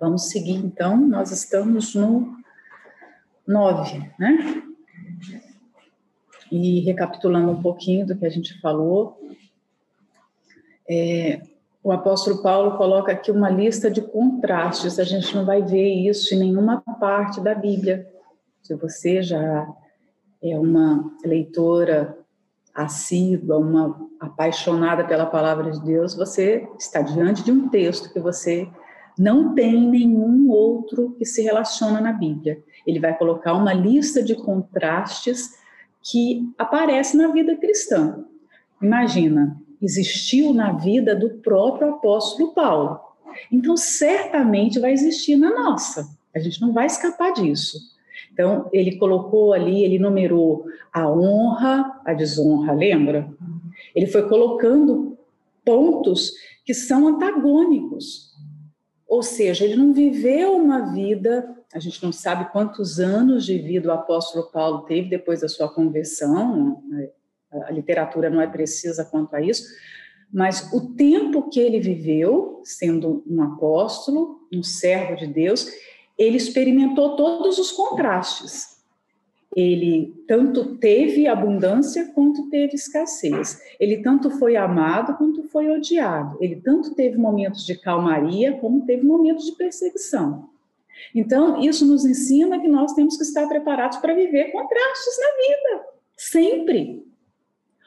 Vamos seguir então, nós estamos no 9, né? E recapitulando um pouquinho do que a gente falou, é, o apóstolo Paulo coloca aqui uma lista de contrastes, a gente não vai ver isso em nenhuma parte da Bíblia. Se você já é uma leitora assídua, uma apaixonada pela palavra de Deus, você está diante de um texto que você não tem nenhum outro que se relaciona na Bíblia. Ele vai colocar uma lista de contrastes que aparece na vida cristã. Imagina, existiu na vida do próprio apóstolo Paulo. Então, certamente vai existir na nossa. A gente não vai escapar disso. Então, ele colocou ali, ele numerou a honra, a desonra, lembra? Ele foi colocando pontos que são antagônicos. Ou seja, ele não viveu uma vida, a gente não sabe quantos anos de vida o apóstolo Paulo teve depois da sua conversão, né? a literatura não é precisa quanto a isso, mas o tempo que ele viveu, sendo um apóstolo, um servo de Deus, ele experimentou todos os contrastes. Ele tanto teve abundância quanto teve escassez. Ele tanto foi amado quanto foi odiado. Ele tanto teve momentos de calmaria como teve momentos de perseguição. Então, isso nos ensina que nós temos que estar preparados para viver contrastes na vida, sempre.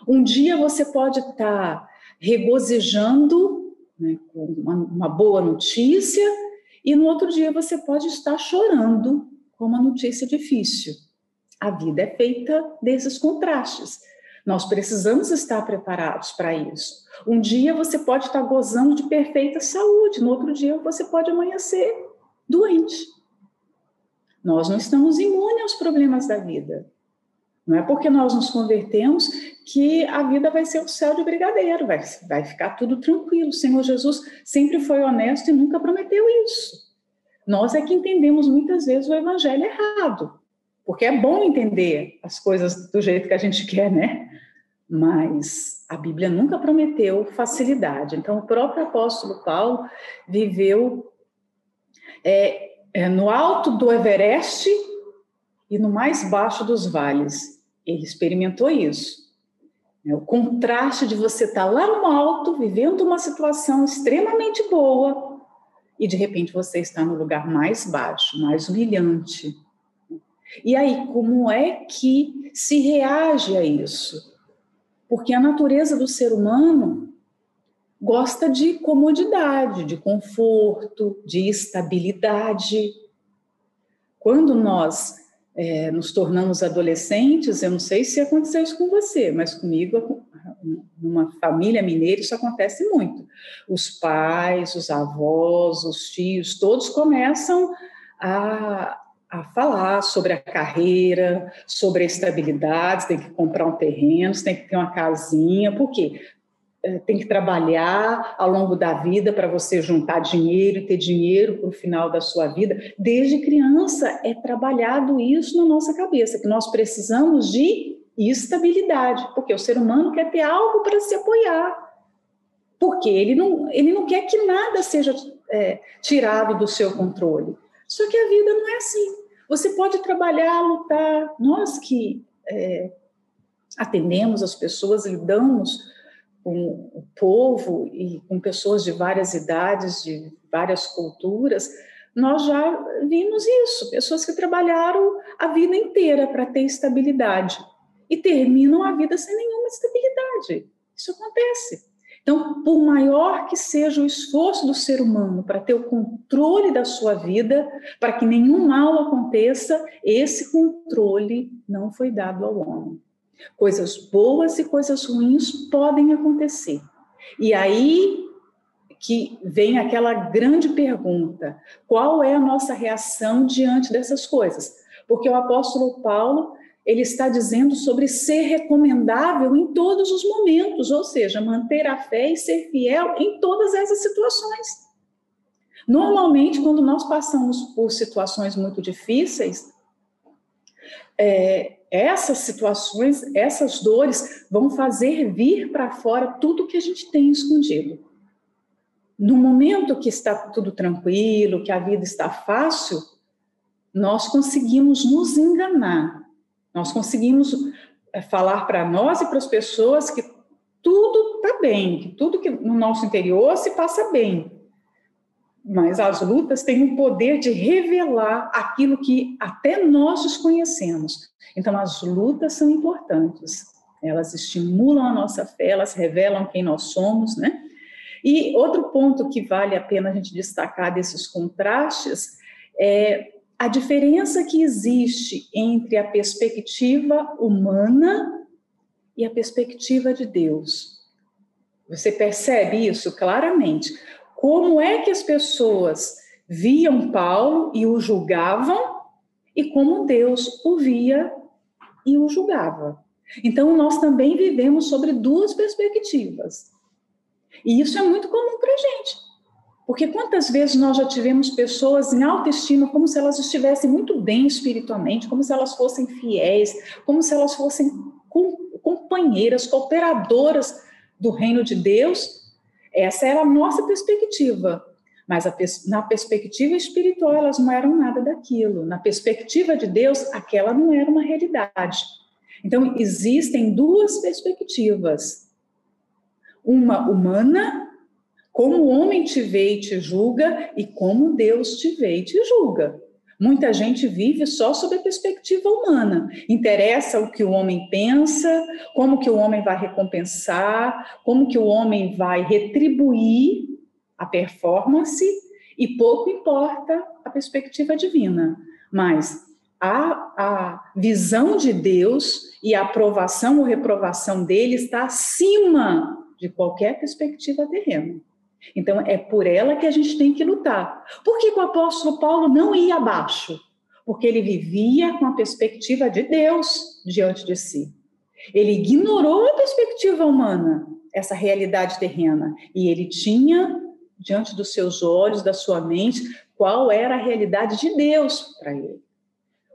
Um dia você pode estar regozijando né, com uma, uma boa notícia, e no outro dia você pode estar chorando com uma notícia difícil. A vida é feita desses contrastes. Nós precisamos estar preparados para isso. Um dia você pode estar gozando de perfeita saúde, no outro dia você pode amanhecer doente. Nós não estamos imunes aos problemas da vida. Não é porque nós nos convertemos que a vida vai ser o céu de brigadeiro, vai, vai ficar tudo tranquilo. O Senhor Jesus sempre foi honesto e nunca prometeu isso. Nós é que entendemos muitas vezes o evangelho errado, porque é bom entender as coisas do jeito que a gente quer, né? Mas a Bíblia nunca prometeu facilidade. Então, o próprio apóstolo Paulo viveu é, é, no alto do Everest e no mais baixo dos vales. Ele experimentou isso. É o contraste de você estar lá no alto, vivendo uma situação extremamente boa, e de repente você está no lugar mais baixo, mais humilhante. E aí, como é que se reage a isso? Porque a natureza do ser humano gosta de comodidade, de conforto, de estabilidade. Quando nós é, nos tornamos adolescentes, eu não sei se aconteceu isso com você, mas comigo, numa família mineira, isso acontece muito. Os pais, os avós, os tios, todos começam a, a falar sobre a carreira, sobre a estabilidade, tem que comprar um terreno, tem que ter uma casinha, por quê? É, tem que trabalhar ao longo da vida para você juntar dinheiro e ter dinheiro para o final da sua vida. Desde criança é trabalhado isso na nossa cabeça, que nós precisamos de estabilidade, porque o ser humano quer ter algo para se apoiar, porque ele não, ele não quer que nada seja é, tirado do seu controle. Só que a vida não é assim. Você pode trabalhar, lutar. Nós que é, atendemos as pessoas, lidamos com o povo e com pessoas de várias idades, de várias culturas, nós já vimos isso, pessoas que trabalharam a vida inteira para ter estabilidade e terminam a vida sem nenhuma estabilidade. Isso acontece. Então, por maior que seja o esforço do ser humano para ter o controle da sua vida, para que nenhum mal aconteça, esse controle não foi dado ao homem. Coisas boas e coisas ruins podem acontecer. E aí que vem aquela grande pergunta: qual é a nossa reação diante dessas coisas? Porque o apóstolo Paulo ele está dizendo sobre ser recomendável em todos os momentos, ou seja, manter a fé e ser fiel em todas essas situações. Normalmente, quando nós passamos por situações muito difíceis, é, essas situações, essas dores vão fazer vir para fora tudo que a gente tem escondido. no momento que está tudo tranquilo, que a vida está fácil, nós conseguimos nos enganar. Nós conseguimos é, falar para nós e para as pessoas que tudo está bem, que tudo que no nosso interior se passa bem. Mas as lutas têm o poder de revelar aquilo que até nós desconhecemos. Então, as lutas são importantes. Elas estimulam a nossa fé, elas revelam quem nós somos, né? E outro ponto que vale a pena a gente destacar desses contrastes é a diferença que existe entre a perspectiva humana e a perspectiva de Deus. Você percebe isso claramente. Como é que as pessoas viam Paulo e o julgavam e como Deus o via e o julgava. Então, nós também vivemos sobre duas perspectivas. E isso é muito comum para a gente. Porque quantas vezes nós já tivemos pessoas em autoestima como se elas estivessem muito bem espiritualmente, como se elas fossem fiéis, como se elas fossem companheiras, cooperadoras do reino de Deus? Essa era a nossa perspectiva. Mas na perspectiva espiritual, elas não eram nada daquilo. Na perspectiva de Deus, aquela não era uma realidade. Então, existem duas perspectivas: uma humana, como o homem te vê e te julga, e como Deus te vê e te julga. Muita gente vive só sob a perspectiva humana. Interessa o que o homem pensa, como que o homem vai recompensar, como que o homem vai retribuir a performance e pouco importa a perspectiva divina. Mas a, a visão de Deus e a aprovação ou reprovação dele está acima de qualquer perspectiva terrena. Então, é por ela que a gente tem que lutar. Por que o apóstolo Paulo não ia abaixo? Porque ele vivia com a perspectiva de Deus diante de si. Ele ignorou a perspectiva humana, essa realidade terrena, e ele tinha diante dos seus olhos, da sua mente, qual era a realidade de Deus para ele.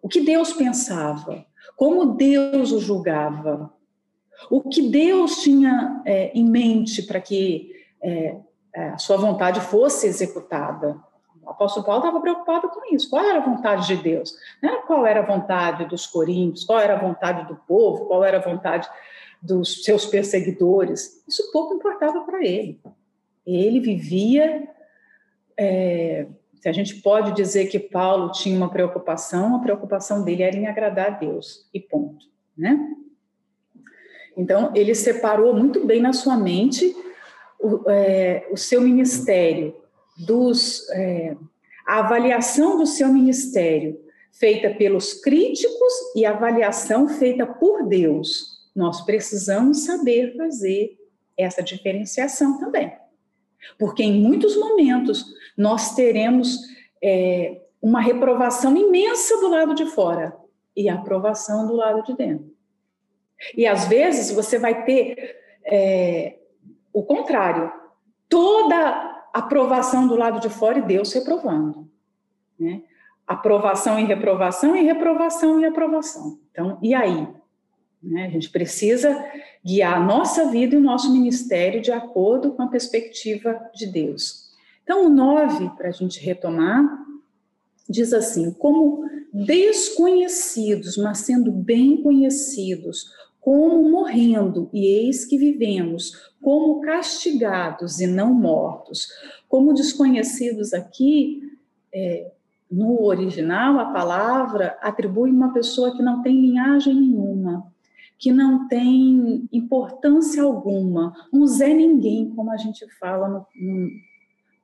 O que Deus pensava, como Deus o julgava, o que Deus tinha é, em mente para que é, é, a sua vontade fosse executada. O apóstolo Paulo estava preocupado com isso. Qual era a vontade de Deus? Não era qual era a vontade dos coríntios, qual era a vontade do povo, qual era a vontade dos seus perseguidores. Isso pouco importava para ele. Ele vivia. É, se a gente pode dizer que Paulo tinha uma preocupação, a preocupação dele era em agradar a Deus, e ponto, né? Então, ele separou muito bem na sua mente o, é, o seu ministério, dos, é, a avaliação do seu ministério feita pelos críticos e a avaliação feita por Deus. Nós precisamos saber fazer essa diferenciação também. Porque em muitos momentos nós teremos é, uma reprovação imensa do lado de fora e aprovação do lado de dentro. E às vezes você vai ter é, o contrário, toda aprovação do lado de fora e Deus reprovando. Né? Aprovação e reprovação e reprovação e aprovação. Então, e aí? Né? A gente precisa guiar a nossa vida e o nosso ministério de acordo com a perspectiva de Deus. Então, o 9, para a gente retomar, diz assim: como desconhecidos, mas sendo bem conhecidos, como morrendo, e eis que vivemos, como castigados e não mortos. Como desconhecidos aqui, é, no original, a palavra atribui uma pessoa que não tem linhagem nenhuma, que não tem importância alguma, um Zé Ninguém, como a gente fala no, no,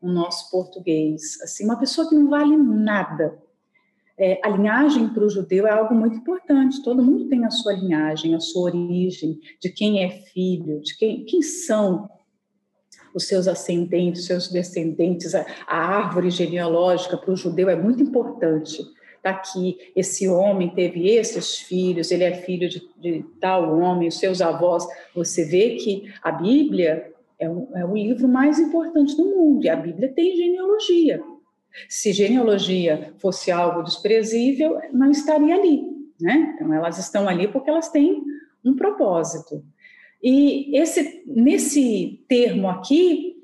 no nosso português. Assim, uma pessoa que não vale nada. É, a linhagem para o judeu é algo muito importante. Todo mundo tem a sua linhagem, a sua origem, de quem é filho, de quem, quem são os seus ascendentes, seus descendentes. A, a árvore genealógica para o judeu é muito importante está aqui, esse homem teve esses filhos, ele é filho de, de tal homem, os seus avós. Você vê que a Bíblia é, um, é o livro mais importante do mundo, e a Bíblia tem genealogia. Se genealogia fosse algo desprezível, não estaria ali, né? Então, elas estão ali porque elas têm um propósito. E esse, nesse termo aqui,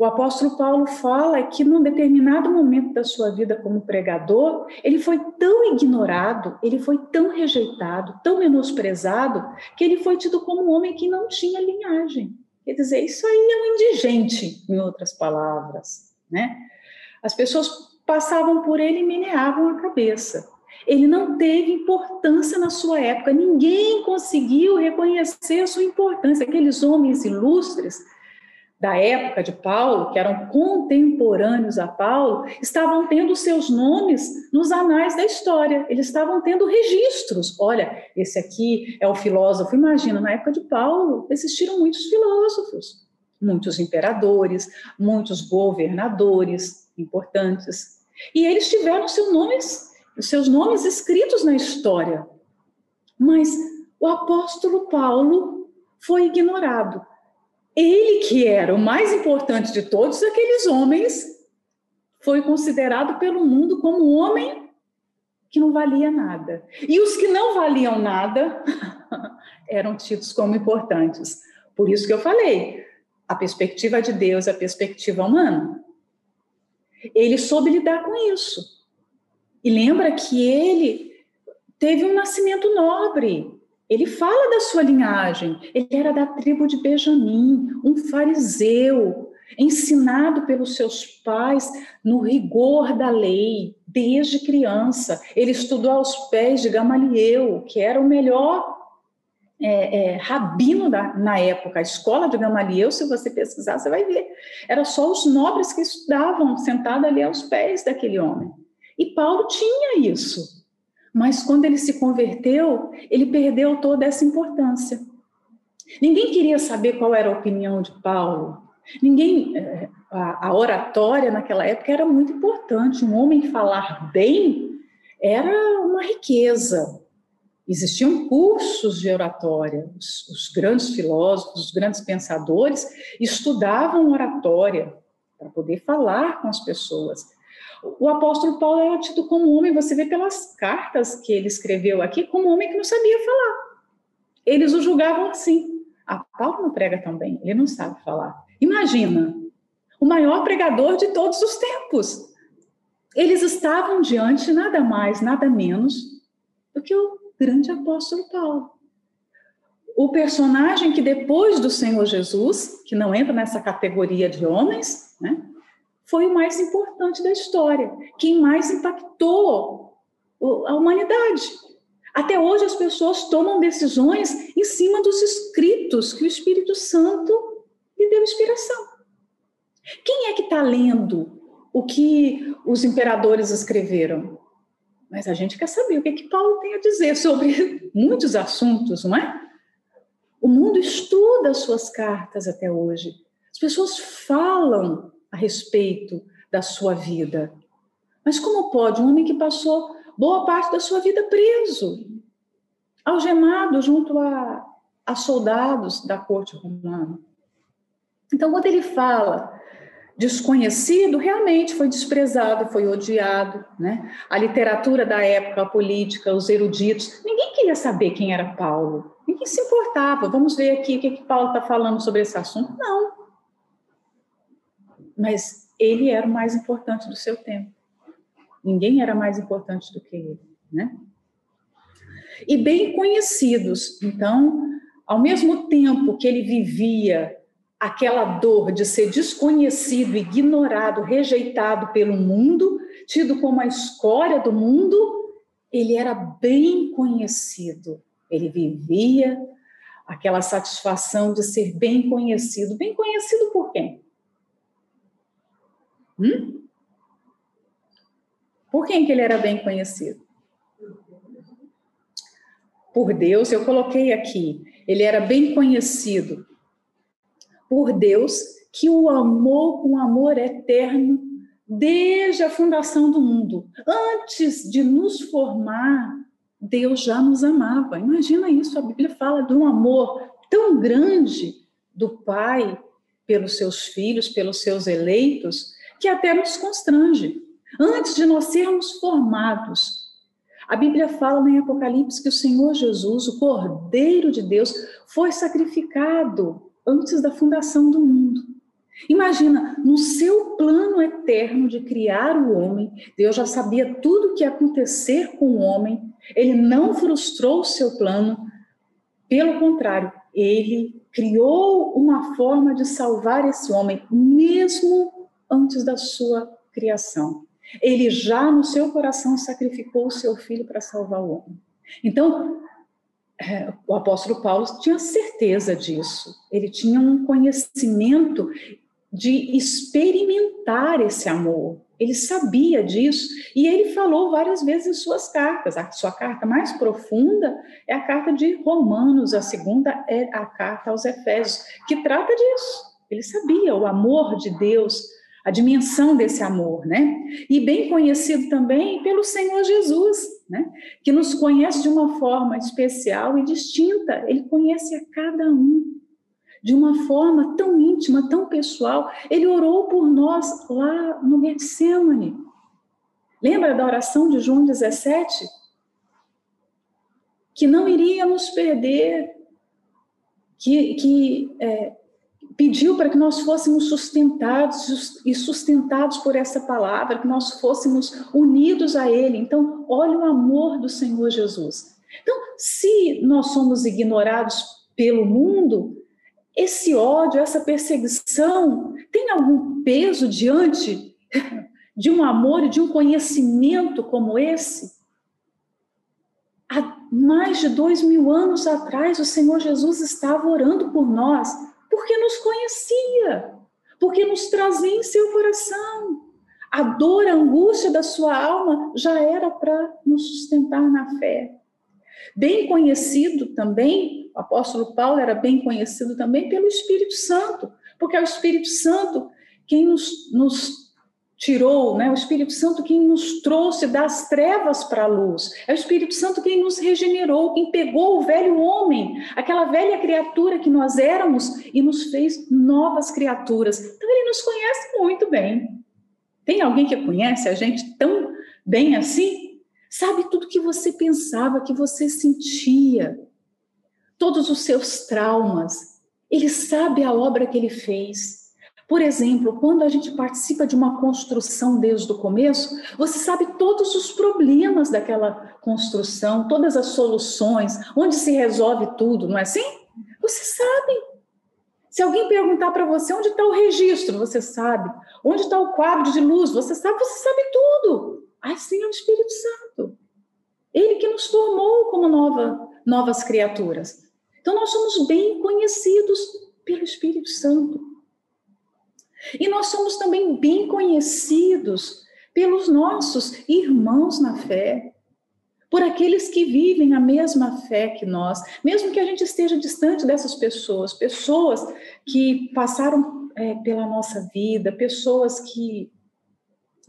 o apóstolo Paulo fala que num determinado momento da sua vida como pregador, ele foi tão ignorado, ele foi tão rejeitado, tão menosprezado, que ele foi tido como um homem que não tinha linhagem. Quer dizer, isso aí é um indigente, em outras palavras, né? As pessoas passavam por ele e meneavam a cabeça. Ele não teve importância na sua época, ninguém conseguiu reconhecer a sua importância. Aqueles homens ilustres da época de Paulo, que eram contemporâneos a Paulo, estavam tendo seus nomes nos anais da história, eles estavam tendo registros. Olha, esse aqui é o filósofo. Imagina, na época de Paulo, existiram muitos filósofos, muitos imperadores, muitos governadores importantes, e eles tiveram seus nomes, seus nomes escritos na história. Mas o apóstolo Paulo foi ignorado ele, que era o mais importante de todos aqueles homens, foi considerado pelo mundo como um homem que não valia nada. E os que não valiam nada eram tidos como importantes. Por isso que eu falei, a perspectiva de Deus, a perspectiva humana. Ele soube lidar com isso. E lembra que ele teve um nascimento nobre. Ele fala da sua linhagem. Ele era da tribo de Benjamim, um fariseu, ensinado pelos seus pais no rigor da lei, desde criança. Ele estudou aos pés de Gamaliel, que era o melhor é, é, rabino da, na época. A escola de Gamaliel, se você pesquisar, você vai ver. Era só os nobres que estudavam, sentados ali aos pés daquele homem. E Paulo tinha isso. Mas quando ele se converteu, ele perdeu toda essa importância. Ninguém queria saber qual era a opinião de Paulo. Ninguém, eh, a, oratória naquela época era muito importante. Um homem falar bem era uma riqueza. Existiam cursos de oratória. Os, os grandes filósofos, os grandes pensadores estudavam oratória para poder falar com as pessoas. O apóstolo Paulo era tido como homem, você vê pelas cartas que ele escreveu aqui, como homem que não sabia falar. Eles o julgavam assim. Ah, Paulo não prega tão bem, ele não sabe falar. Imagina, o maior pregador de todos os tempos. Eles estavam diante nada mais, nada menos do que o grande apóstolo Paulo. O personagem que depois do Senhor Jesus, que não entra nessa categoria de homens, né? foi o mais importante da história, quem mais impactou a humanidade. Até hoje as pessoas tomam decisões em cima dos escritos que o Espírito Santo lhe deu inspiração. Quem é que está lendo o que os imperadores escreveram? Mas a gente quer saber o que, que Paulo tem a dizer sobre muitos assuntos, não é? O mundo estuda as suas cartas até hoje. As pessoas falam a respeito da sua vida. Mas como pode um homem que passou boa parte da sua vida preso, algemado junto a, a soldados da corte romana? Então, quando ele fala desconhecido, realmente foi desprezado, foi odiado, né? A literatura da época, a política, os eruditos, ninguém queria saber quem era Paulo, ninguém se importava. Vamos ver aqui o que, que Paulo está falando sobre esse assunto. Não, mas ele era o mais importante do seu tempo. Ninguém era mais importante do que ele, né? E bem conhecidos. Então, ao mesmo tempo que ele vivia aquela dor de ser desconhecido, ignorado, rejeitado pelo mundo, tido como a escória do mundo, ele era bem conhecido. Ele vivia aquela satisfação de ser bem conhecido. Bem conhecido por quem? Hum? Por quem que ele era bem conhecido? Por Deus, eu coloquei aqui, ele era bem conhecido por Deus, que o amou com amor eterno desde a fundação do mundo. Antes de nos formar, Deus já nos amava. Imagina isso, a Bíblia fala de um amor tão grande do Pai pelos seus filhos, pelos seus eleitos, que até nos constrange. Antes de nós sermos formados, a Bíblia fala em Apocalipse que o Senhor Jesus, o Cordeiro de Deus, foi sacrificado antes da fundação do mundo. Imagina, no seu plano eterno de criar o homem, Deus já sabia tudo o que ia acontecer com o homem, ele não frustrou o seu plano, pelo contrário, ele criou uma forma de salvar esse homem, mesmo antes da sua criação. Ele já no seu coração sacrificou o seu filho para salvar o homem. Então, o apóstolo Paulo tinha certeza disso. Ele tinha um conhecimento de experimentar esse amor. Ele sabia disso e ele falou várias vezes em suas cartas. A sua carta mais profunda é a carta de Romanos, a segunda é a carta aos Efésios, que trata disso. Ele sabia o amor de Deus, a dimensão desse amor, né? E bem conhecido também pelo Senhor Jesus, né? Que nos conhece de uma forma especial e distinta. Ele conhece a cada um de uma forma tão íntima, tão pessoal. Ele orou por nós lá no Getsemane. Lembra da oração de João 17? Que não iríamos perder, que, que é, pediu para que nós fôssemos sustentados e sustentados por essa palavra, que nós fôssemos unidos a Ele. Então, olha o amor do Senhor Jesus. Então, se nós somos ignorados pelo mundo, esse ódio, essa perseguição tem algum peso diante de um amor e de um conhecimento como esse? Há mais de dois mil anos atrás, o Senhor Jesus estava orando por nós, porque nos conhecia, porque nos trazia em seu coração. A dor, a angústia da sua alma já era para nos sustentar na fé. Bem conhecido também o apóstolo Paulo era bem conhecido também pelo Espírito Santo, porque é o Espírito Santo quem nos, nos tirou, né? o Espírito Santo quem nos trouxe das trevas para a luz, é o Espírito Santo quem nos regenerou, quem pegou o velho homem, aquela velha criatura que nós éramos e nos fez novas criaturas. Então ele nos conhece muito bem. Tem alguém que conhece a gente tão bem assim? Sabe tudo que você pensava, que você sentia todos os seus traumas. Ele sabe a obra que ele fez. Por exemplo, quando a gente participa de uma construção desde o começo, você sabe todos os problemas daquela construção, todas as soluções, onde se resolve tudo, não é assim? Você sabe. Se alguém perguntar para você onde está o registro, você sabe. Onde está o quadro de luz, você sabe, você sabe tudo. Assim é o Espírito Santo. Ele que nos formou como nova, novas criaturas. Então, nós somos bem conhecidos pelo Espírito Santo. E nós somos também bem conhecidos pelos nossos irmãos na fé, por aqueles que vivem a mesma fé que nós, mesmo que a gente esteja distante dessas pessoas, pessoas que passaram é, pela nossa vida, pessoas que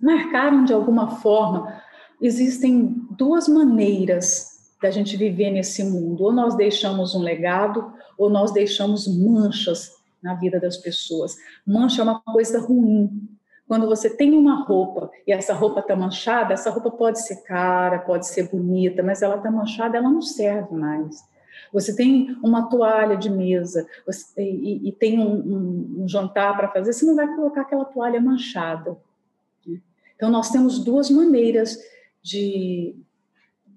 marcaram de alguma forma. Existem duas maneiras da gente viver nesse mundo. Ou nós deixamos um legado, ou nós deixamos manchas na vida das pessoas. Mancha é uma coisa ruim. Quando você tem uma roupa e essa roupa está manchada, essa roupa pode ser cara, pode ser bonita, mas ela está manchada, ela não serve mais. Você tem uma toalha de mesa você, e, e, tem um, um, um jantar para fazer, você não vai colocar aquela toalha manchada. Né? Então, nós temos duas maneiras de,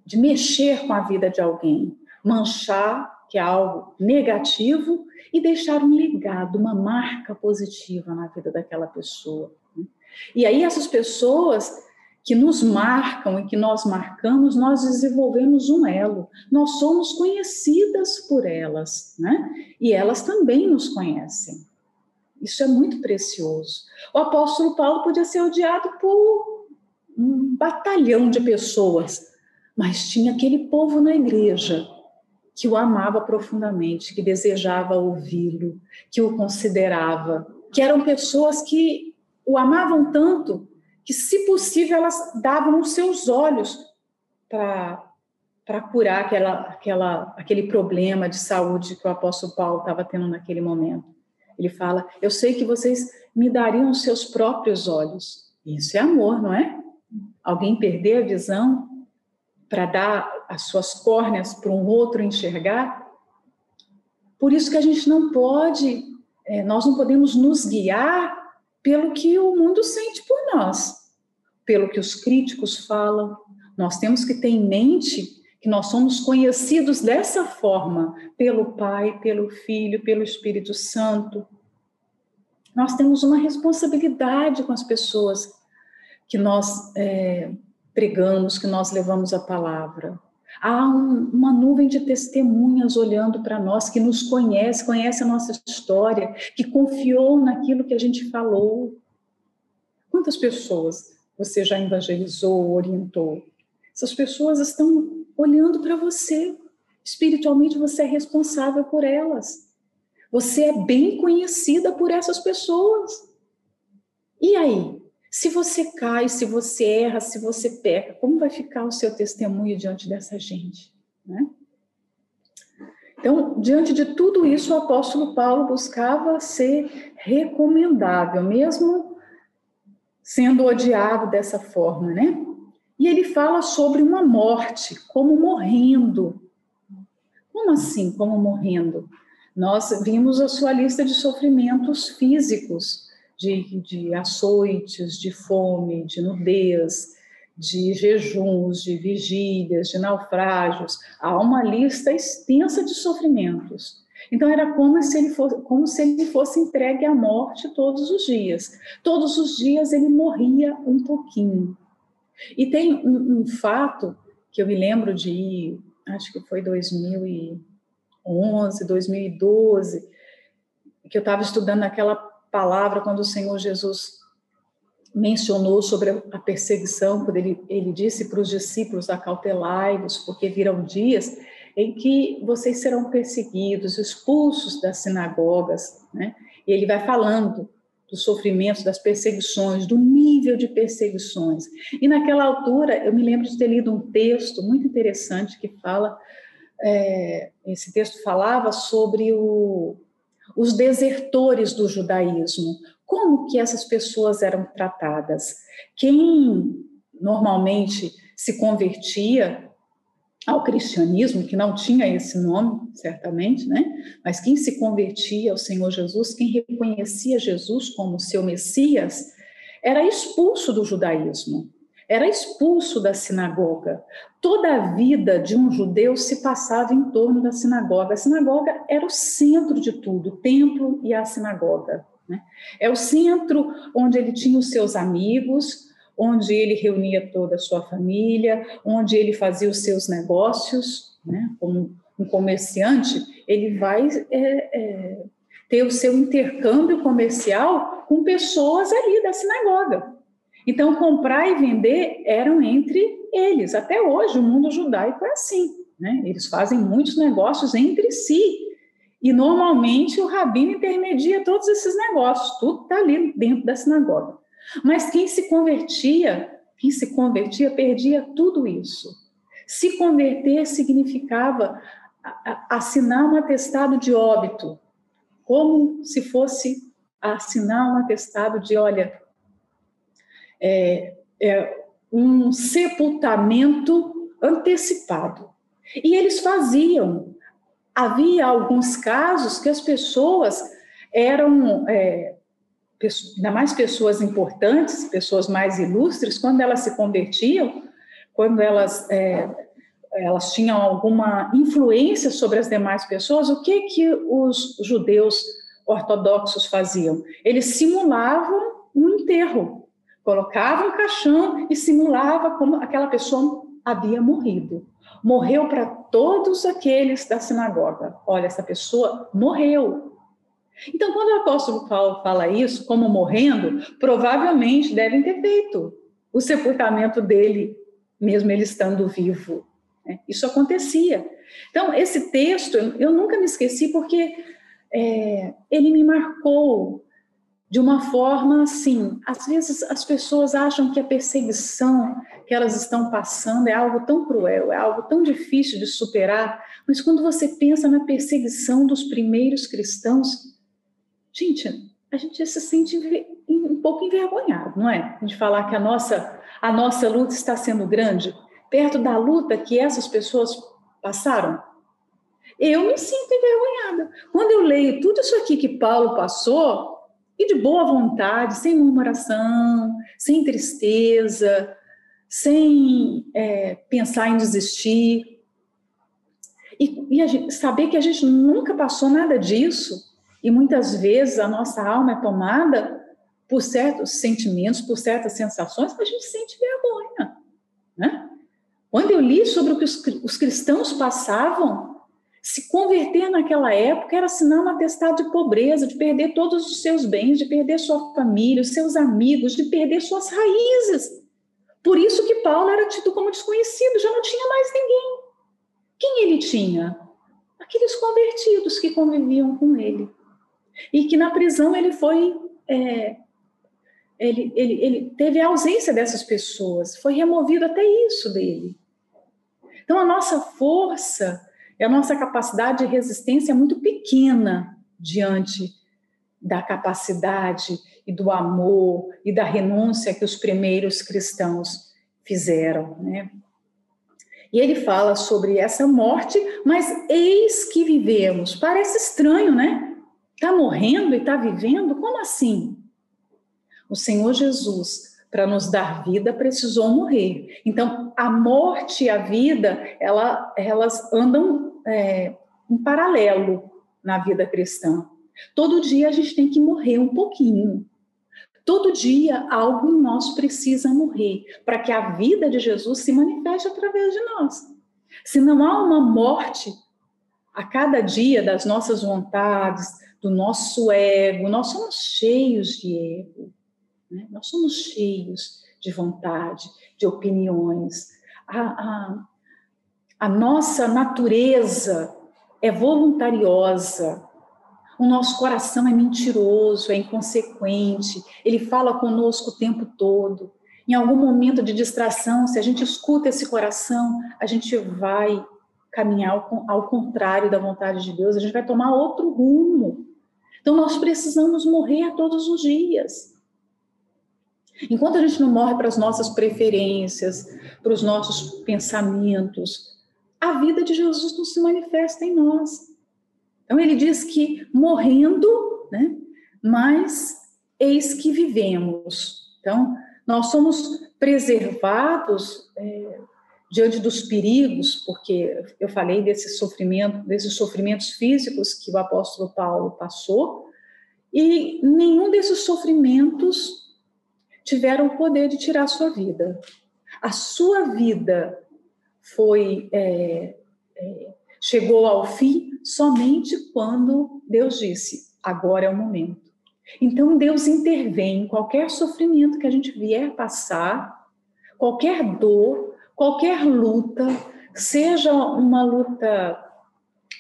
de mexer com a vida de alguém, manchar, que é algo negativo, e deixar um legado, uma marca positiva na vida daquela pessoa. Né? E aí, essas pessoas que nos marcam e que nós marcamos, nós desenvolvemos um elo. Nós somos conhecidas por elas, né? E elas também nos conhecem. Isso é muito precioso. O apóstolo Paulo podia ser odiado por um batalhão de pessoas, mas tinha aquele povo na igreja que o amava profundamente, que desejava ouvi-lo, que o considerava, que eram pessoas que o amavam tanto que, se possível, elas davam os seus olhos para para curar aquela, aquela, aquele problema de saúde que o apóstolo Paulo estava tendo naquele momento. Ele fala: Eu sei que vocês me dariam os seus próprios olhos. Isso é amor, não é? Alguém perder a visão para dar as suas córneas para um outro enxergar. Por isso que a gente não pode é, nós não podemos nos guiar pelo que o mundo sente por nós, pelo que os críticos falam. Nós temos que ter em mente que nós somos conhecidos dessa forma pelo Pai, pelo Filho, pelo Espírito Santo. Nós temos uma responsabilidade com as pessoas que nós é, pregamos, que nós levamos a palavra. Há um, uma nuvem de testemunhas olhando para nós, que nos conhece, conhece a nossa história, que confiou naquilo que a gente falou. Quantas pessoas você já evangelizou, orientou? Essas pessoas estão olhando para você. Espiritualmente, você é responsável por elas. Você é bem conhecida por essas pessoas. E aí? Se você cai, se você erra, se você peca, como vai ficar o seu testemunho diante dessa gente? Né? Então, diante de tudo isso, o apóstolo Paulo buscava ser recomendável, mesmo sendo odiado dessa forma, né? E ele fala sobre uma morte, como morrendo. Como assim, como morrendo? Nós vimos a sua lista de sofrimentos físicos, de, de açoites, de fome, de nudez, de jejuns, de vigílias, de naufrágios. Há uma lista extensa de sofrimentos. Então era como se ele fosse, como se ele fosse entregue à morte todos os dias. Todos os dias ele morria um pouquinho. E tem um, um fato que eu me lembro de acho que foi 2011, 2012, que eu estava estudando aquela palavra quando o Senhor Jesus mencionou sobre a perseguição, quando ele, ele disse para os discípulos: acautelai-vos, porque virão dias em que vocês serão perseguidos, expulsos das sinagogas, né? E ele vai falando dos sofrimentos, das perseguições, do nível de perseguições. E naquela altura, eu me lembro de ter lido um texto muito interessante que fala, é, esse texto falava sobre o, os desertores do judaísmo. Como que essas pessoas eram tratadas? Quem normalmente se convertia ao cristianismo, que não tinha esse nome, certamente, né? Mas quem se convertia ao Senhor Jesus, quem reconhecia Jesus como seu Messias, era expulso do judaísmo era expulso da sinagoga. Toda a vida de um judeu se passava em torno da sinagoga. A sinagoga era o centro de tudo, o templo e a sinagoga. Né? É o centro onde ele tinha os seus amigos, onde ele reunia toda a sua família, onde ele fazia os seus negócios. Né? Como um comerciante, ele vai é, é, ter o seu intercâmbio comercial com pessoas ali da sinagoga. Então, comprar e vender eram entre eles. Até hoje, o mundo judaico é assim. Né? Eles fazem muitos negócios entre si. E, normalmente, o rabino intermedia todos esses negócios. Tudo está ali dentro da sinagoga. Mas quem se convertia, quem se convertia, perdia tudo isso. Se converter significava assinar um atestado de óbito, como se fosse assinar um atestado de, olha, é, é um sepultamento antecipado. E eles faziam. Havia alguns casos que as pessoas eram, é, ainda mais pessoas importantes, pessoas mais ilustres, quando elas se convertiam, quando elas, é, elas tinham alguma influência sobre as demais pessoas, o que que os judeus ortodoxos faziam? Eles simulavam um enterro colocava um caixão e simulava como aquela pessoa havia morrido. Morreu para todos aqueles da sinagoga. Olha, essa pessoa morreu. Então, quando o apóstolo Paulo fala isso, como morrendo, provavelmente devem ter feito o sepultamento dele, mesmo ele estando vivo. Né? Isso acontecia. Então, esse texto, eu nunca me esqueci porque é, ele me marcou de uma forma assim. Às vezes as pessoas acham que a perseguição que elas estão passando é algo tão cruel, é algo tão difícil de superar, mas quando você pensa na perseguição dos primeiros cristãos, gente, a gente se sente um pouco envergonhado, não é? De falar que a nossa a nossa luta está sendo grande perto da luta que essas pessoas passaram. eu me sinto envergonhada. Quando eu leio tudo isso aqui que Paulo passou, e de boa vontade, sem murmuração, sem tristeza, sem é, pensar em desistir, e, e gente, saber que a gente nunca passou nada disso, e muitas vezes a nossa alma é tomada por certos sentimentos, por certas sensações, a gente sente vergonha. Né? Quando eu li sobre o que os, os cristãos passavam, se converter naquela época era sinal um atestado de pobreza, de perder todos os seus bens, de perder sua família, os seus amigos, de perder suas raízes. Por isso que Paulo era tido como desconhecido, já não tinha mais ninguém. Quem ele tinha? Aqueles convertidos que conviviam com ele. E que na prisão ele foi. É, ele, ele, ele teve a ausência dessas pessoas, foi removido até isso dele. Então, a nossa força e a nossa capacidade de resistência é muito pequena diante da capacidade e do amor e da renúncia que os primeiros cristãos fizeram, né? E ele fala sobre essa morte, mas eis que vivemos. Parece estranho, né? Tá morrendo e tá vivendo? Como assim? O Senhor Jesus, para nos dar vida, precisou morrer. Então, a morte e a vida, ela, elas andam é, em paralelo na vida cristã. Todo dia a gente tem que morrer um pouquinho. Todo dia algo em nós precisa morrer para que a vida de Jesus se manifeste através de nós. Se não há uma morte a cada dia das nossas vontades, do nosso ego, nós somos cheios de ego, né? nós somos cheios de vontade, de opiniões. A, a, a nossa natureza é voluntariosa, o nosso coração é mentiroso, é inconsequente, ele fala conosco o tempo todo. Em algum momento de distração, se a gente escuta esse coração, a gente vai caminhar ao, contrário da vontade de Deus, a gente vai tomar outro rumo. Então, nós precisamos morrer todos os dias. Enquanto a gente não morre para as nossas preferências, para os nossos pensamentos, a vida de Jesus não se manifesta em nós. Então ele diz que morrendo, né, mas eis que vivemos. Então nós somos preservados é, diante dos perigos, porque eu falei desse sofrimento, desses sofrimentos físicos que o apóstolo Paulo passou, e nenhum desses sofrimentos tiveram o poder de tirar a sua vida. A sua vida foi é, é, chegou ao fim somente quando Deus disse: agora é o momento. Então Deus intervém em qualquer sofrimento que a gente vier passar, qualquer dor, qualquer luta, seja uma luta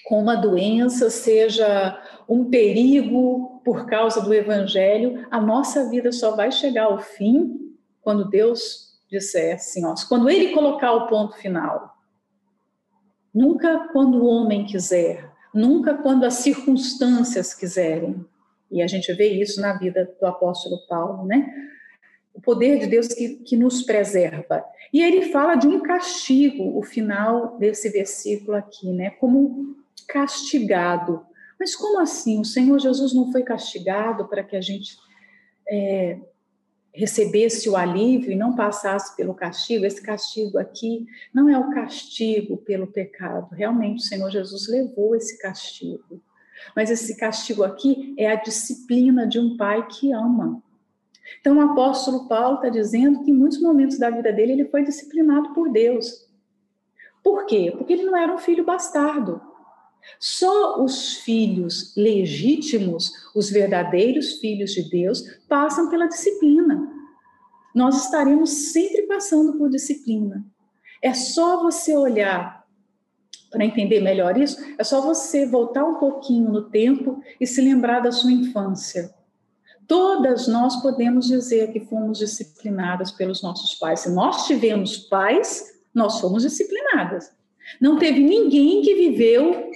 com uma doença, seja um perigo por causa do evangelho, a nossa vida só vai chegar ao fim quando Deus disser assim, ó, quando ele colocar o ponto final. Nunca quando o homem quiser, nunca quando as circunstâncias quiserem. E a gente vê isso na vida do apóstolo Paulo, né? O poder de Deus que, que nos preserva. E ele fala de um castigo, o final desse versículo aqui, né? Como castigado. Mas como assim? O Senhor Jesus não foi castigado para que a gente é, recebesse o alívio e não passasse pelo castigo, esse castigo aqui não é o castigo pelo pecado, realmente o Senhor Jesus levou esse castigo. Mas esse castigo aqui é a disciplina de um pai que ama. Então o apóstolo Paulo está dizendo que em muitos momentos da vida dele ele foi disciplinado por Deus. Por quê? Porque ele não era um filho bastardo. Só os filhos legítimos, os verdadeiros filhos de Deus, passam pela disciplina. Nós estaremos sempre passando por disciplina. É só você olhar para entender melhor isso, é só você voltar um pouquinho no tempo e se lembrar da sua infância. Todas nós podemos dizer que fomos disciplinadas pelos nossos pais. Se nós tivemos pais, nós fomos disciplinadas. Não teve ninguém que viveu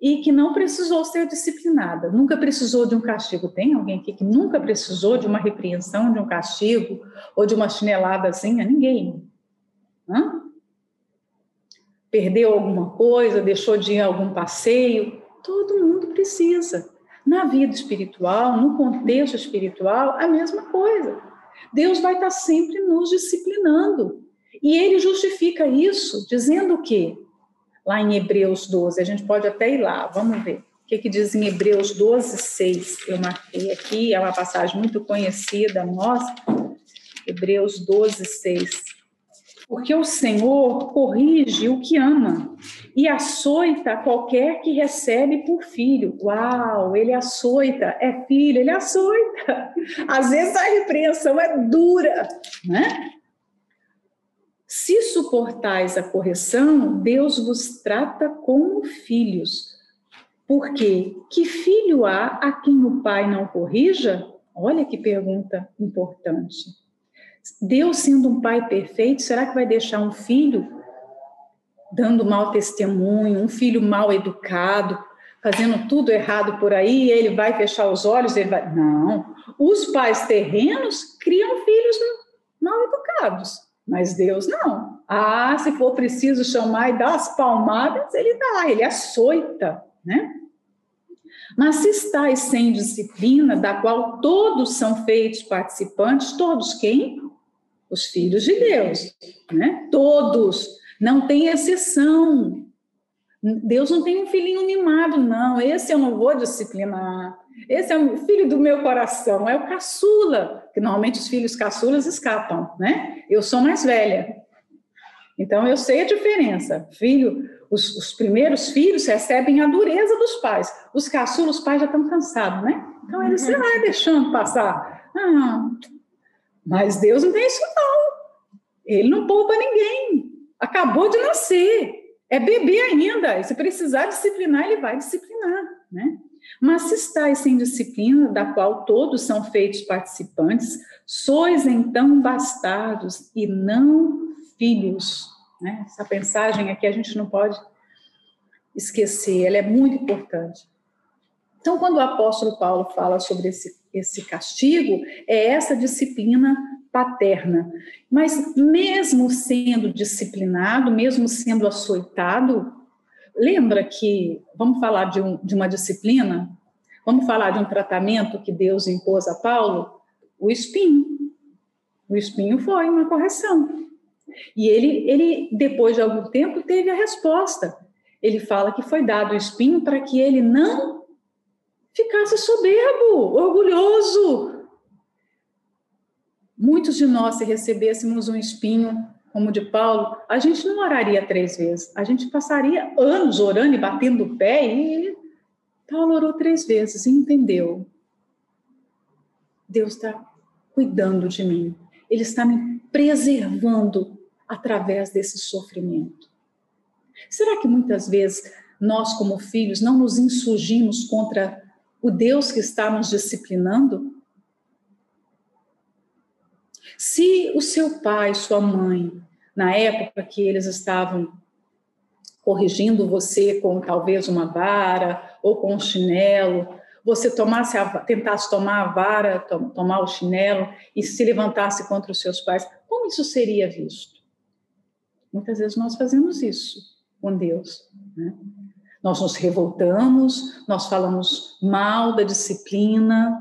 e que não precisou ser disciplinada, nunca precisou de um castigo. Tem alguém aqui que nunca precisou de uma repreensão, de um castigo ou de uma chineladazinha? Ninguém. Hã? perdeu alguma coisa, deixou de ir a algum passeio. Todo mundo precisa. Na vida espiritual, no contexto espiritual, a mesma coisa. Deus vai estar sempre nos disciplinando. E ele justifica isso dizendo o quê? Lá em Hebreus 12, a gente pode até ir lá, vamos ver. O que, que diz em Hebreus 12, 6? Eu marquei aqui, é uma passagem muito conhecida nossa. Hebreus 12, 6 porque o Senhor corrige o que ama e açoita qualquer que recebe por filho. Uau, ele açoita, é filho, ele açoita. Às vezes a repreensão é dura, né? Se suportais a correção, Deus vos trata como filhos. Porque que filho há a quem o pai não corrija? Olha que pergunta importante. Deus, sendo um pai perfeito, será que vai deixar um filho dando mau testemunho, um filho mal educado, fazendo tudo errado por aí, ele vai fechar os olhos, ele vai. Não. Os pais terrenos criam filhos mal educados, mas Deus não. Ah, se for preciso chamar e dar as palmadas, ele dá, ele açoita, né? Mas se estáis sem disciplina, da qual todos são feitos participantes, todos quem? os filhos de Deus, né? Todos, não tem exceção. Deus não tem um filhinho mimado, não. Esse eu não vou disciplinar. Esse é o filho do meu coração, é o caçula, que normalmente os filhos caçulas escapam, né? Eu sou mais velha. Então eu sei a diferença. Filho, os, os primeiros filhos recebem a dureza dos pais. Os caçulas, os pais já estão cansados, né? Então eles uhum. vai deixando passar. Ah, mas Deus não tem isso, não. Ele não poupa ninguém. Acabou de nascer. É bebê ainda. E se precisar disciplinar, ele vai disciplinar, né? Mas se estáis sem disciplina, da qual todos são feitos participantes, sois então bastardos e não filhos. Né? Essa mensagem aqui a gente não pode esquecer, ela é muito importante. Então, quando o apóstolo Paulo fala sobre esse esse castigo é essa disciplina paterna. Mas mesmo sendo disciplinado, mesmo sendo açoitado, lembra que vamos falar de, um, de uma disciplina? Vamos falar de um tratamento que Deus impôs a Paulo? O espinho. O espinho foi uma correção. E ele, ele, depois de algum tempo, teve a resposta. Ele fala que foi dado o espinho para que ele não ficasse soberbo, orgulhoso. Muitos de nós, se recebêssemos um espinho como o de Paulo, a gente não oraria três vezes, a gente passaria anos orando e batendo o pé e Paulo orou três vezes e entendeu. Deus está cuidando de mim, Ele está me preservando através desse sofrimento. Será que muitas vezes nós, como filhos, não nos insurgimos contra o Deus que está nos disciplinando? Se o seu pai, sua mãe, na época que eles estavam corrigindo você com talvez uma vara ou com um chinelo, você tomasse a, tentasse tomar a vara, to, tomar o chinelo e se levantasse contra os seus pais, como isso seria visto? Muitas vezes nós fazemos isso com Deus. Né? Nós nos revoltamos, nós falamos mal da disciplina.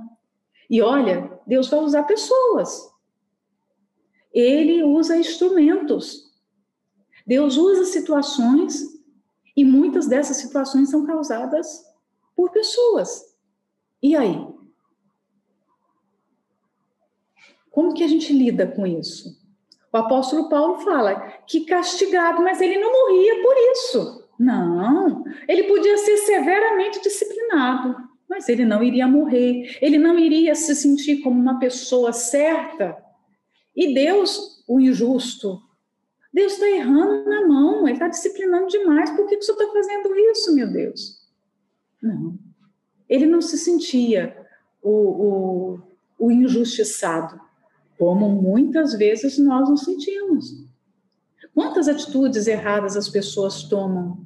E olha, Deus vai usar pessoas. Ele usa instrumentos. Deus usa situações e muitas dessas situações são causadas por pessoas. E aí? Como que a gente lida com isso? O apóstolo Paulo fala que castigado, mas ele não morria por isso. Não, ele podia ser severamente disciplinado, mas ele não iria morrer, ele não iria se sentir como uma pessoa certa. E Deus, o injusto, Deus está errando na mão, ele está disciplinando demais, por que, que o senhor está fazendo isso, meu Deus? Não, ele não se sentia o, o, o injustiçado, como muitas vezes nós nos sentimos. Quantas atitudes erradas as pessoas tomam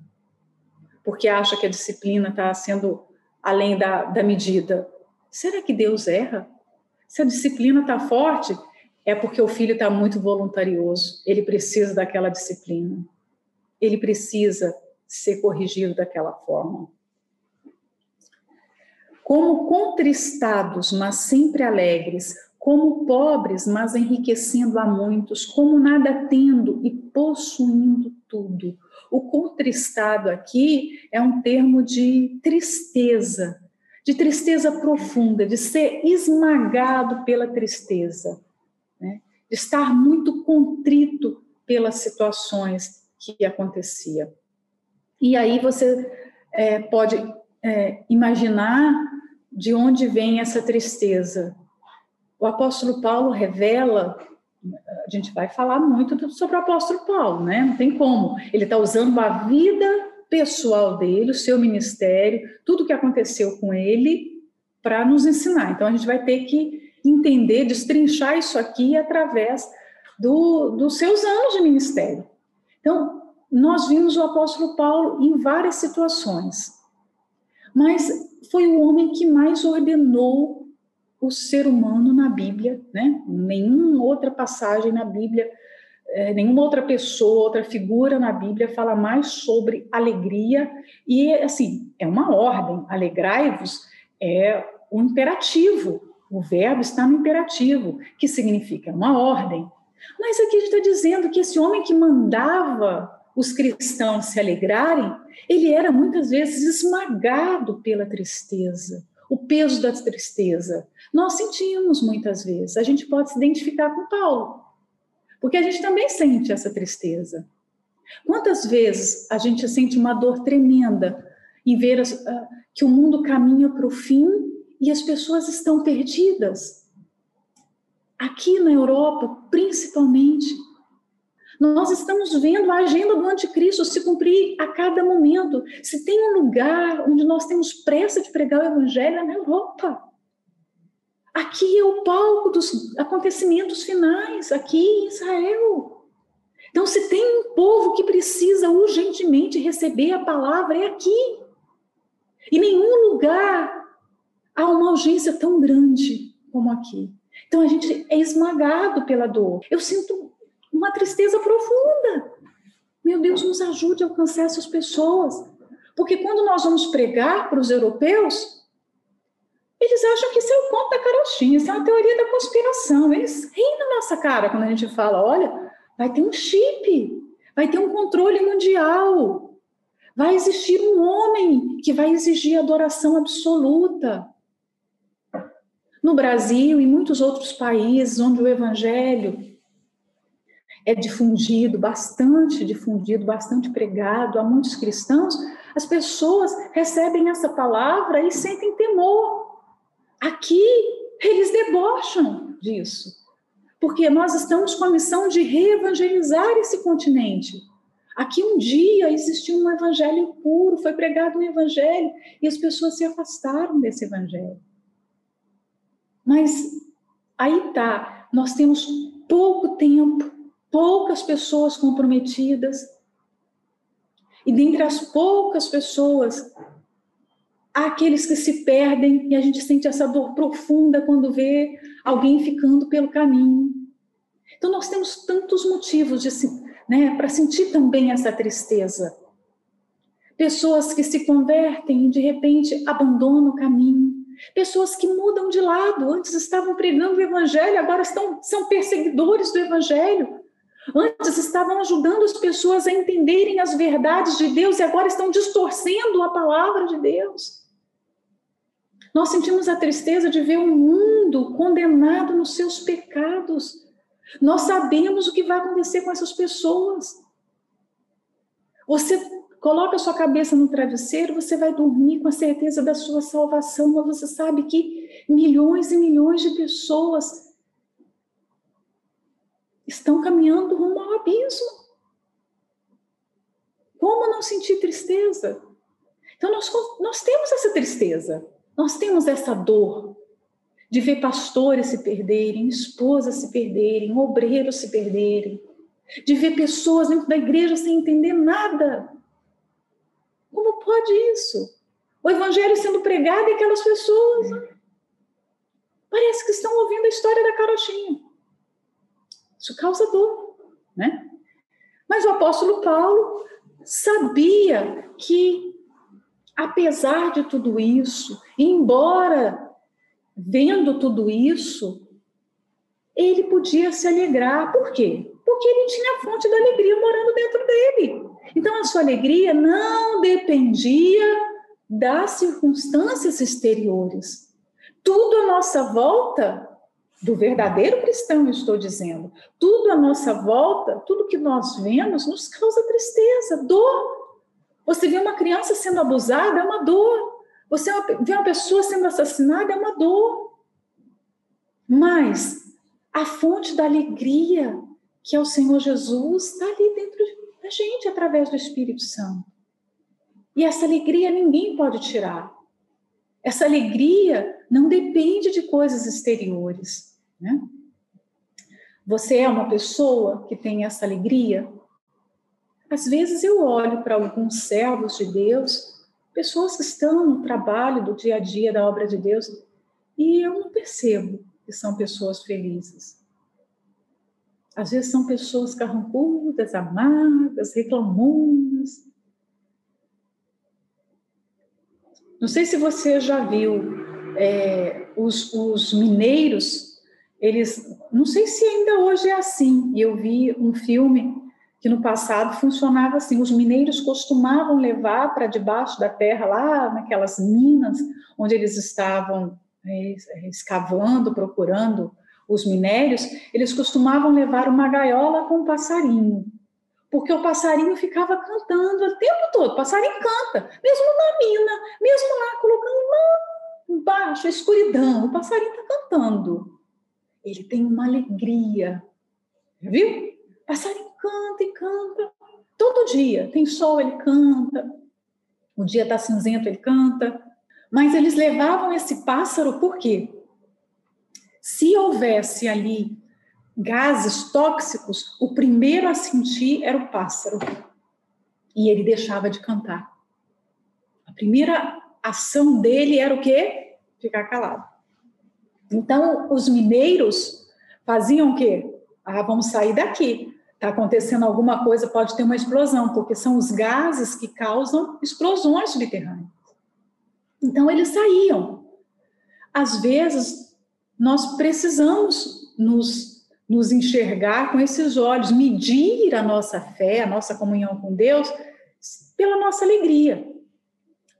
porque acha que a disciplina está sendo além da, da medida? Será que Deus erra? Se a disciplina está forte, é porque o filho está muito voluntarioso, ele precisa daquela disciplina. ele precisa ser corrigido daquela forma. Como contristados, mas sempre alegres, como pobres, mas enriquecendo a muitos, como nada tendo e possuindo tudo. O contristado aqui é um termo de tristeza, de tristeza profunda, de ser esmagado pela tristeza, estar muito contrito pelas situações que acontecia. E aí você é, pode é, imaginar de onde vem essa tristeza. O apóstolo Paulo revela, a gente vai falar muito sobre o apóstolo Paulo, né? Não tem como. Ele está usando a vida pessoal dele, o seu ministério, tudo que aconteceu com ele, para nos ensinar. Então a gente vai ter que entender, destrinchar isso aqui através do, dos seus anos de ministério. Então, nós vimos o apóstolo Paulo em várias situações, mas foi o homem que mais ordenou o ser humano na Bíblia, né? Nenhuma outra passagem na Bíblia, é, nenhuma outra pessoa, outra figura na Bíblia fala mais sobre alegria e assim é uma ordem. Alegrai-vos é um imperativo. O verbo está no imperativo, que significa uma ordem. Mas aqui está dizendo que esse homem que mandava os cristãos se alegrarem, ele era muitas vezes esmagado pela tristeza, o peso da tristeza. Nós sentimos muitas vezes, a gente pode se identificar com Paulo, porque a gente também sente essa tristeza. Quantas vezes a gente sente uma dor tremenda em ver as, uh, que o mundo caminha para o fim e as pessoas estão perdidas? Aqui na Europa, principalmente, nós estamos vendo a agenda do anticristo se cumprir a cada momento. Se tem um lugar onde nós temos pressa de pregar o evangelho é na Europa. Aqui é o palco dos acontecimentos finais, aqui em Israel. Então, se tem um povo que precisa urgentemente receber a palavra, é aqui. Em nenhum lugar há uma urgência tão grande como aqui. Então, a gente é esmagado pela dor. Eu sinto uma tristeza profunda. Meu Deus, nos ajude a alcançar essas pessoas. Porque quando nós vamos pregar para os europeus, eles acham que isso é o conto da carochinha, isso é uma teoria da conspiração. Eles riem na nossa cara quando a gente fala: olha, vai ter um chip, vai ter um controle mundial, vai existir um homem que vai exigir adoração absoluta. No Brasil e muitos outros países onde o evangelho é difundido, bastante difundido, bastante pregado a muitos cristãos, as pessoas recebem essa palavra e sentem temor. Aqui, eles debocham disso, porque nós estamos com a missão de reevangelizar esse continente. Aqui um dia existiu um evangelho puro, foi pregado um evangelho e as pessoas se afastaram desse evangelho. Mas aí tá, nós temos pouco tempo poucas pessoas comprometidas. E dentre as poucas pessoas, há aqueles que se perdem e a gente sente essa dor profunda quando vê alguém ficando pelo caminho. Então nós temos tantos motivos né, para sentir também essa tristeza. Pessoas que se convertem e de repente abandonam o caminho. Pessoas que mudam de lado, antes estavam pregando o evangelho, agora estão, são perseguidores do evangelho. Antes estavam ajudando as pessoas a entenderem as verdades de Deus e agora estão distorcendo a palavra de Deus. Nós sentimos a tristeza de ver o mundo condenado nos seus pecados. Nós sabemos o que vai acontecer com essas pessoas. Você coloca a sua cabeça no travesseiro, você vai dormir com a certeza da sua salvação, mas você sabe que milhões e milhões de pessoas estão caminhando rumo ao abismo. Como não sentir tristeza? Então, nós, nós temos essa tristeza, nós temos essa dor de ver pastores se perderem, esposas se perderem, obreiros se perderem, de ver pessoas dentro da igreja sem entender nada. Como pode isso? O evangelho sendo pregado e aquelas pessoas parece que estão ouvindo a história da carochinha. Isso causa dor, né? Mas o apóstolo Paulo sabia que, apesar de tudo isso, embora vendo tudo isso, ele podia se alegrar. Por quê? Porque ele tinha a fonte da alegria morando dentro dele. Então, a sua alegria não dependia das circunstâncias exteriores. Tudo à nossa volta, do verdadeiro cristão, estou dizendo, tudo à nossa volta, tudo que nós vemos, nos causa tristeza, dor. Você vê uma criança sendo abusada, é uma dor. Você vê uma pessoa sendo assassinada, é uma dor. Mas a fonte da alegria, que é o Senhor Jesus, está ali dentro gente, através do Espírito Santo. E essa alegria ninguém pode tirar. Essa alegria não depende de coisas exteriores. Né? Você é uma pessoa que tem essa alegria? Às vezes eu olho para alguns servos de Deus, pessoas que estão no trabalho do dia a dia da obra de Deus, e eu não percebo que são pessoas felizes. Às vezes são pessoas carrancudas, amargas, reclamonas, Não sei se você já viu é, os, os mineiros, eles, não sei se ainda hoje é assim. Eu vi um filme que no passado funcionava assim: os mineiros costumavam levar para debaixo da terra, lá naquelas minas onde eles estavam é, escavando, procurando os minérios, eles costumavam levar uma gaiola com um passarinho porque o passarinho ficava cantando o tempo todo. O passarinho canta, mesmo na mina, mesmo lá colocando lá embaixo, a escuridão, o passarinho está cantando. Ele tem uma alegria, viu? O passarinho canta e canta todo dia. Tem sol, ele canta. O dia está cinzento, ele canta. Mas eles levavam esse pássaro por quê? Se houvesse ali gases tóxicos, o primeiro a sentir era o pássaro. E ele deixava de cantar. A primeira ação dele era o quê? Ficar calado. Então, os mineiros faziam o quê? Ah, vamos sair daqui. Está acontecendo alguma coisa, pode ter uma explosão, porque são os gases que causam explosões subterrâneas. Então, eles saíam. Às vezes, nós precisamos nos nos enxergar com esses olhos, medir a nossa fé, a nossa comunhão com Deus pela nossa alegria.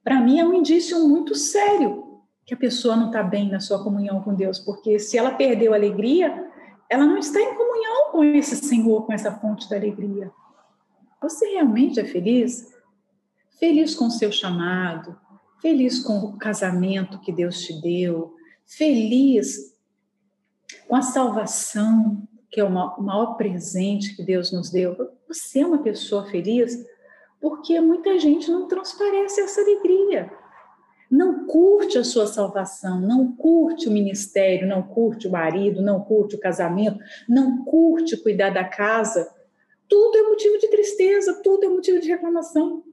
Para mim é um indício muito sério que a pessoa não está bem na sua comunhão com Deus, porque se ela perdeu a alegria, ela não está em comunhão com esse Senhor, com essa fonte da alegria. Você realmente é feliz? Feliz com o seu chamado, feliz com o casamento que Deus te deu, feliz com a salvação, que é o maior presente que Deus nos deu. Você é uma pessoa feliz porque muita gente não transparece essa alegria. Não curte a sua salvação, não curte o ministério, não curte o marido, não curte o casamento, não curte cuidar da casa. Tudo é motivo de tristeza, tudo é motivo de reclamação.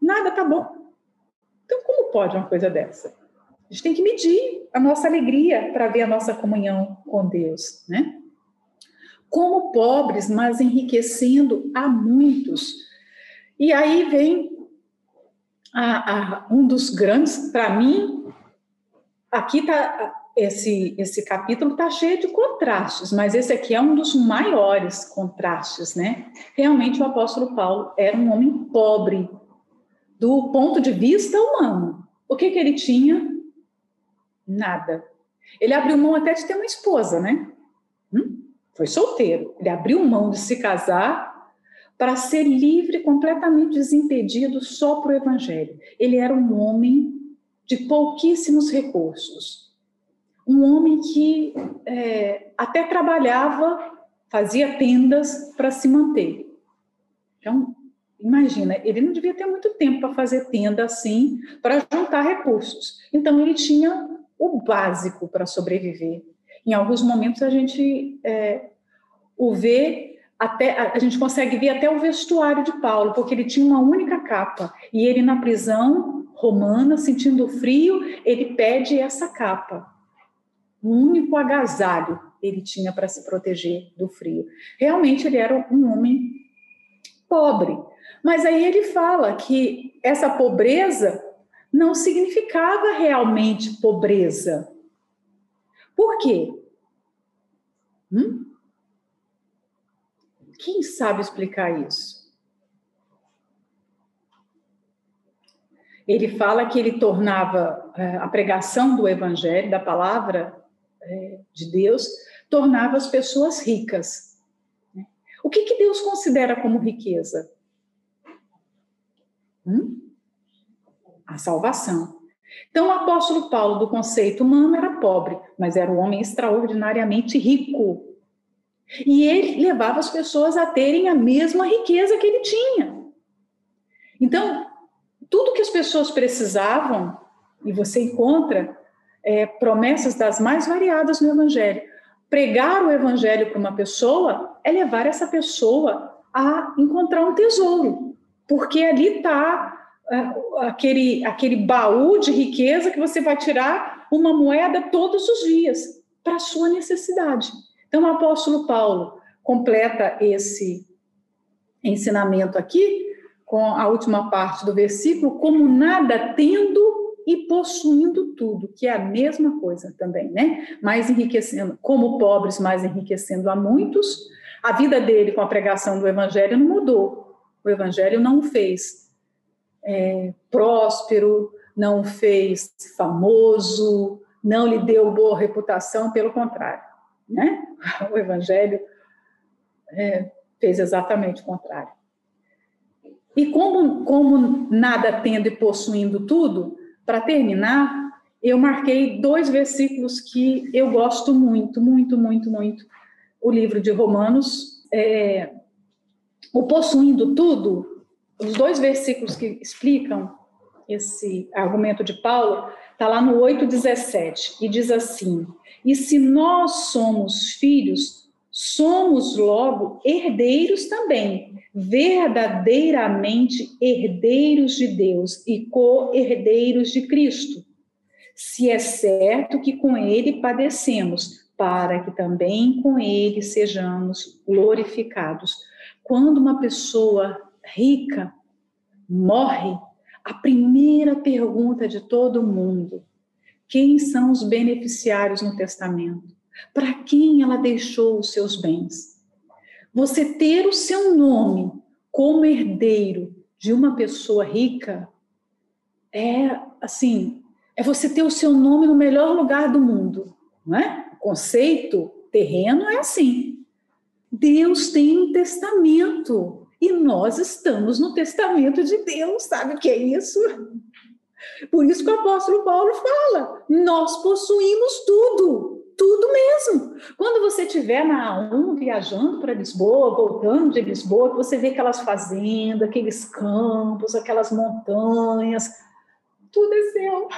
Nada tá bom. Então, como pode uma coisa dessa? A gente tem que medir a nossa alegria para ver a nossa comunhão com Deus, né? Como pobres, mas enriquecendo a muitos. E aí vem a, a, um dos grandes, para mim, aqui está esse, esse capítulo está cheio de contrastes, mas esse aqui é um dos maiores contrastes, né? Realmente o apóstolo Paulo era um homem pobre do ponto de vista humano. O que, que ele tinha? Nada. Ele abriu mão até de ter uma esposa, né? Hum? Foi solteiro. Ele abriu mão de se casar para ser livre, completamente desimpedido só para o evangelho. Ele era um homem de pouquíssimos recursos. Um homem que é, até trabalhava, fazia tendas para se manter. Então, imagina, ele não devia ter muito tempo para fazer tenda assim, para juntar recursos. Então, ele tinha o básico para sobreviver. Em alguns momentos a gente é, o vê até a gente consegue ver até o vestuário de Paulo, porque ele tinha uma única capa e ele na prisão romana, sentindo frio, ele pede essa capa. Um único agasalho ele tinha para se proteger do frio. Realmente ele era um homem pobre, Mas aí ele fala que essa pobreza não significava realmente pobreza. Por quê? Hum? Quem sabe explicar isso? Ele fala que ele tornava é, a pregação do evangelho, da palavra é, de Deus, tornava as pessoas ricas. O que, que Deus considera como riqueza? Hum? A salvação. Então, o apóstolo Paulo, do conceito humano, era pobre, mas era um homem extraordinariamente rico. E ele levava as pessoas a terem a mesma riqueza que ele tinha. Então, tudo que as pessoas precisavam, e você encontra é, promessas das mais variadas no Evangelho. Pregar o Evangelho para uma pessoa é levar essa pessoa a encontrar um tesouro, porque ali está aquele, aquele baú de riqueza que você vai tirar uma moeda todos os dias para sua necessidade. Então, o apóstolo Paulo completa esse ensinamento aqui com a última parte do versículo, como nada tendo e possuindo tudo, que é a mesma coisa também, né? Mais enriquecendo, como pobres, mais enriquecendo a muitos. A vida dele com a pregação do evangelho não mudou. O evangelho não o fez é, próspero, não o fez famoso, não lhe deu boa reputação, pelo contrário, né? O evangelho é, fez exatamente o contrário. E como, como nada tendo e possuindo tudo, para terminar, eu marquei dois versículos que eu gosto muito, muito, muito, muito. O livro de Romanos, é, o possuindo tudo, os dois versículos que explicam esse argumento de Paulo, está lá no 8,17, e diz assim: E se nós somos filhos, somos logo herdeiros também, verdadeiramente herdeiros de Deus e co-herdeiros de Cristo. Se é certo que com ele padecemos, para que também com ele sejamos glorificados. Quando uma pessoa rica morre, a primeira pergunta de todo mundo: quem são os beneficiários no testamento? Para quem ela deixou os seus bens? Você ter o seu nome como herdeiro de uma pessoa rica é assim, é você ter o seu nome no melhor lugar do mundo, não é? O conceito terreno é assim. Deus tem um testamento e nós estamos no testamento de Deus, sabe o que é isso? Por isso que o apóstolo Paulo fala: nós possuímos tudo tudo mesmo. Quando você estiver na A1 viajando para Lisboa, voltando de Lisboa, você vê aquelas fazendas, aqueles campos, aquelas montanhas, tudo é seu.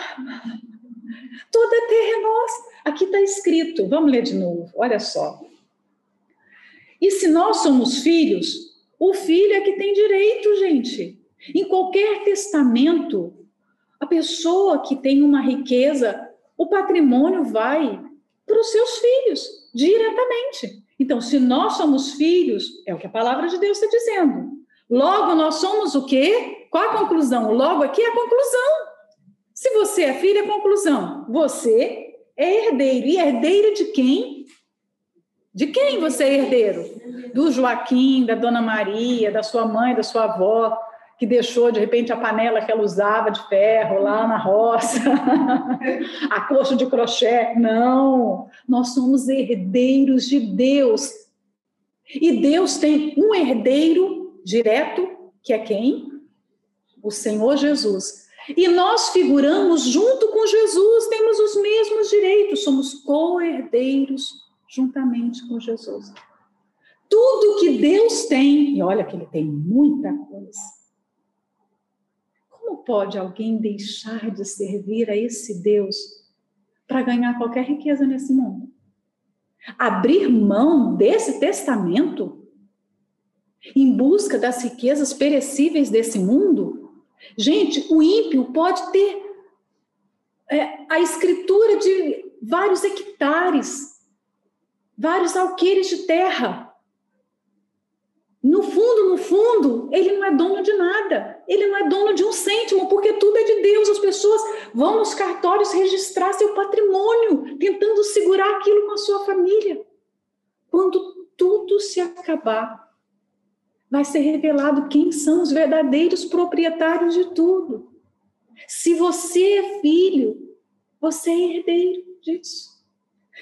Tudo é terra nossa. Aqui está escrito, vamos ler de novo, olha só. E se nós somos filhos, o filho é que tem direito, gente. Em qualquer testamento, a pessoa que tem uma riqueza, o patrimônio vai para os seus filhos, diretamente. Então, se nós somos filhos, é o que a palavra de Deus está dizendo. Logo, nós somos o quê? Qual a conclusão? Logo aqui é a conclusão. Se você é filho, é conclusão. Você é herdeiro. E herdeiro de quem? De quem você é herdeiro? Do Joaquim, da Dona Maria, da sua mãe, da sua avó, que deixou de repente a panela que ela usava de ferro lá na roça, a coxa de crochê. Não, nós somos herdeiros de Deus. E Deus tem um herdeiro direto, que é quem? O Senhor Jesus. E nós figuramos junto com Jesus, temos os mesmos direitos, somos co-herdeiros juntamente com Jesus. Tudo que Deus tem, e olha que ele tem muita coisa como pode alguém deixar de servir a esse Deus para ganhar qualquer riqueza nesse mundo? Abrir mão desse testamento em busca das riquezas perecíveis desse mundo? Gente, o ímpio pode ter é, a escritura de vários hectares, vários alqueires de terra. no fundo, no fundo, ele não é dono de nada. Ele não é dono de um cêntimo, porque tudo é de Deus. As pessoas vão nos cartórios registrar seu patrimônio, tentando segurar aquilo com a sua família. Quando tudo se acabar, vai ser revelado quem são os verdadeiros proprietários de tudo. Se você é filho, você é herdeiro disso.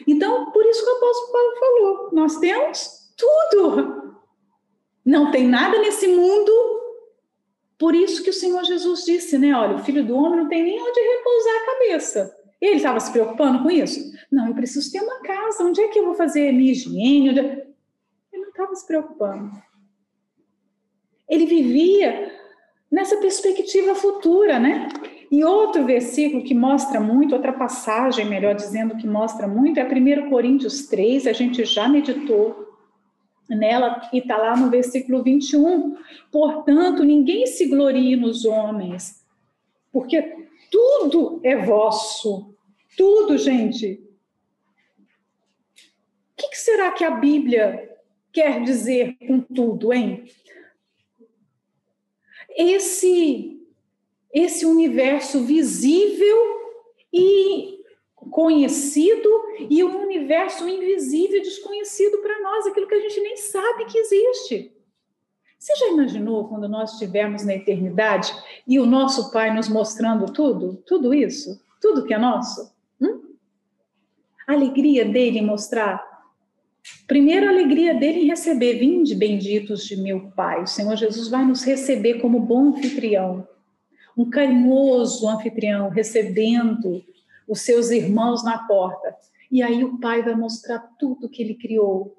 Então, por isso que o apóstolo Paulo falou: nós temos tudo. Não tem nada nesse mundo. Por isso que o Senhor Jesus disse, né? Olha, o filho do homem não tem nem onde repousar a cabeça. Ele estava se preocupando com isso? Não, eu preciso ter uma casa. Onde é que eu vou fazer minha higiene? É- ele não estava se preocupando. Ele vivia nessa perspectiva futura, né? E outro versículo que mostra muito, outra passagem, melhor dizendo, que mostra muito, é 1 Coríntios 3, a gente já meditou nela e está lá no versículo 21. Portanto, ninguém se glorie nos homens, porque tudo é vosso. Tudo, gente. O que, que será que a Bíblia quer dizer com tudo, hein? Esse, esse universo visível e conhecido e um universo invisível e desconhecido para nós, aquilo que a gente nem sabe que existe. Você já imaginou quando nós estivermos na eternidade e o nosso Pai nos mostrando tudo, tudo isso, tudo que é nosso? Hum? A alegria dele em mostrar. Primeiro, a alegria dele em receber, vinde benditos de meu Pai. O Senhor Jesus vai nos receber como bom anfitrião, um carinhoso anfitrião, recebendo os seus irmãos na porta. E aí o Pai vai mostrar tudo que ele criou.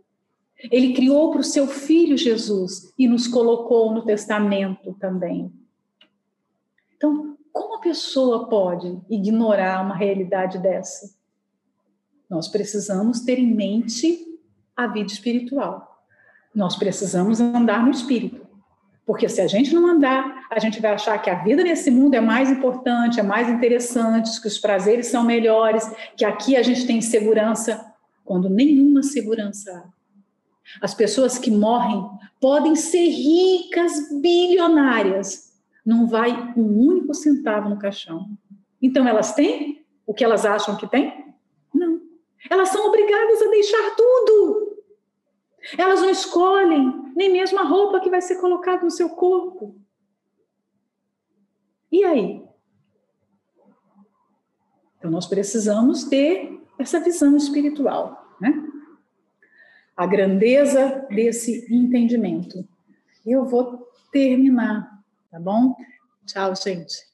Ele criou para o seu filho Jesus e nos colocou no testamento também. Então, como a pessoa pode ignorar uma realidade dessa? Nós precisamos ter em mente a vida espiritual. Nós precisamos andar no espírito. Porque se a gente não andar, a gente vai achar que a vida nesse mundo é mais importante, é mais interessante, que os prazeres são melhores, que aqui a gente tem segurança, quando nenhuma segurança há. As pessoas que morrem podem ser ricas, bilionárias, não vai um único centavo no caixão. Então elas têm o que elas acham que têm? Não. Elas são obrigadas a deixar tudo. Elas não escolhem nem mesmo a roupa que vai ser colocada no seu corpo. E aí? Então, nós precisamos ter essa visão espiritual, né? A grandeza desse entendimento. Eu vou terminar, tá bom? Tchau, gente.